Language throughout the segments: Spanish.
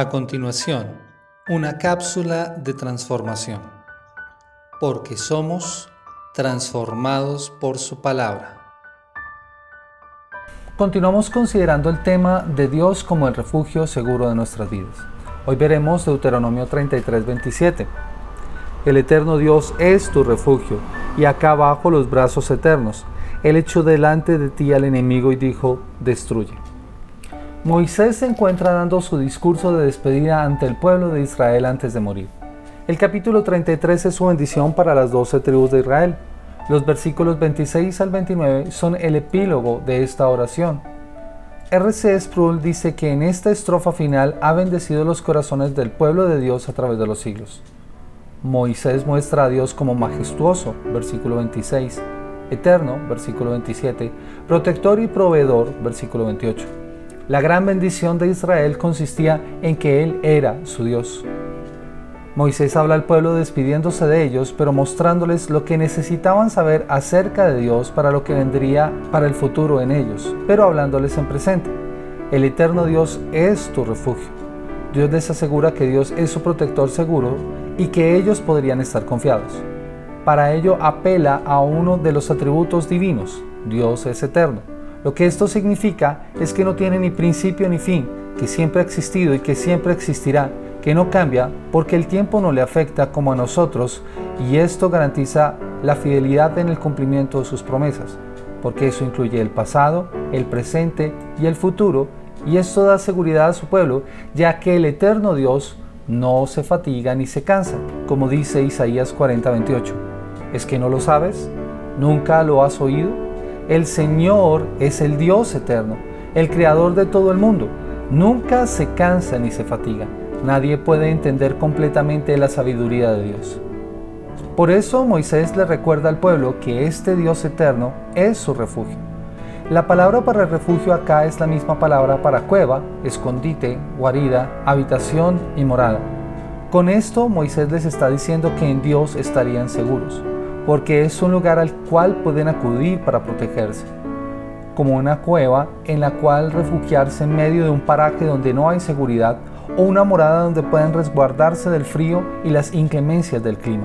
A continuación, una cápsula de transformación, porque somos transformados por su palabra. Continuamos considerando el tema de Dios como el refugio seguro de nuestras vidas. Hoy veremos Deuteronomio 33, 27. El eterno Dios es tu refugio, y acá abajo los brazos eternos. Él echó delante de ti al enemigo y dijo, destruye. Moisés se encuentra dando su discurso de despedida ante el pueblo de Israel antes de morir. El capítulo 33 es su bendición para las doce tribus de Israel. Los versículos 26 al 29 son el epílogo de esta oración. R.C. Sproul dice que en esta estrofa final ha bendecido los corazones del pueblo de Dios a través de los siglos. Moisés muestra a Dios como majestuoso, versículo 26, eterno, versículo 27, protector y proveedor, versículo 28. La gran bendición de Israel consistía en que Él era su Dios. Moisés habla al pueblo despidiéndose de ellos, pero mostrándoles lo que necesitaban saber acerca de Dios para lo que vendría para el futuro en ellos, pero hablándoles en presente. El eterno Dios es tu refugio. Dios les asegura que Dios es su protector seguro y que ellos podrían estar confiados. Para ello apela a uno de los atributos divinos, Dios es eterno. Lo que esto significa es que no tiene ni principio ni fin, que siempre ha existido y que siempre existirá, que no cambia porque el tiempo no le afecta como a nosotros y esto garantiza la fidelidad en el cumplimiento de sus promesas, porque eso incluye el pasado, el presente y el futuro y esto da seguridad a su pueblo, ya que el eterno Dios no se fatiga ni se cansa, como dice Isaías 40:28. ¿Es que no lo sabes? ¿Nunca lo has oído? El Señor es el Dios eterno, el creador de todo el mundo. Nunca se cansa ni se fatiga. Nadie puede entender completamente la sabiduría de Dios. Por eso Moisés le recuerda al pueblo que este Dios eterno es su refugio. La palabra para refugio acá es la misma palabra para cueva, escondite, guarida, habitación y morada. Con esto Moisés les está diciendo que en Dios estarían seguros porque es un lugar al cual pueden acudir para protegerse, como una cueva en la cual refugiarse en medio de un paraje donde no hay seguridad o una morada donde pueden resguardarse del frío y las inclemencias del clima.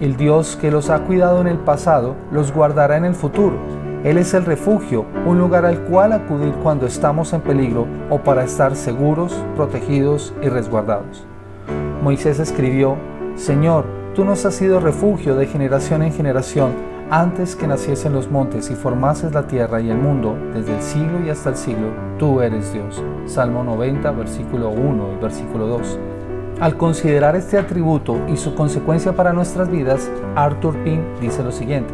El Dios que los ha cuidado en el pasado los guardará en el futuro. Él es el refugio, un lugar al cual acudir cuando estamos en peligro o para estar seguros, protegidos y resguardados. Moisés escribió, Señor, Tú nos has sido refugio de generación en generación, antes que naciesen los montes y formases la tierra y el mundo, desde el siglo y hasta el siglo, tú eres Dios. Salmo 90, versículo 1 y versículo 2. Al considerar este atributo y su consecuencia para nuestras vidas, Arthur Pym dice lo siguiente.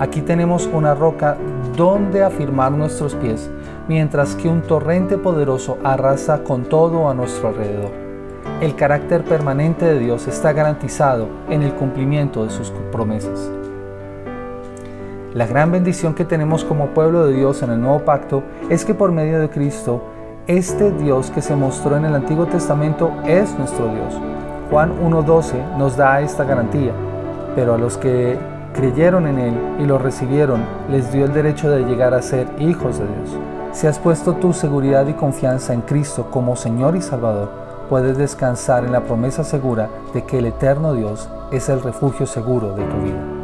Aquí tenemos una roca donde afirmar nuestros pies, mientras que un torrente poderoso arrasa con todo a nuestro alrededor. El carácter permanente de Dios está garantizado en el cumplimiento de sus promesas. La gran bendición que tenemos como pueblo de Dios en el nuevo pacto es que por medio de Cristo, este Dios que se mostró en el Antiguo Testamento es nuestro Dios. Juan 1.12 nos da esta garantía, pero a los que creyeron en Él y lo recibieron, les dio el derecho de llegar a ser hijos de Dios. Si has puesto tu seguridad y confianza en Cristo como Señor y Salvador, puedes descansar en la promesa segura de que el eterno Dios es el refugio seguro de tu vida.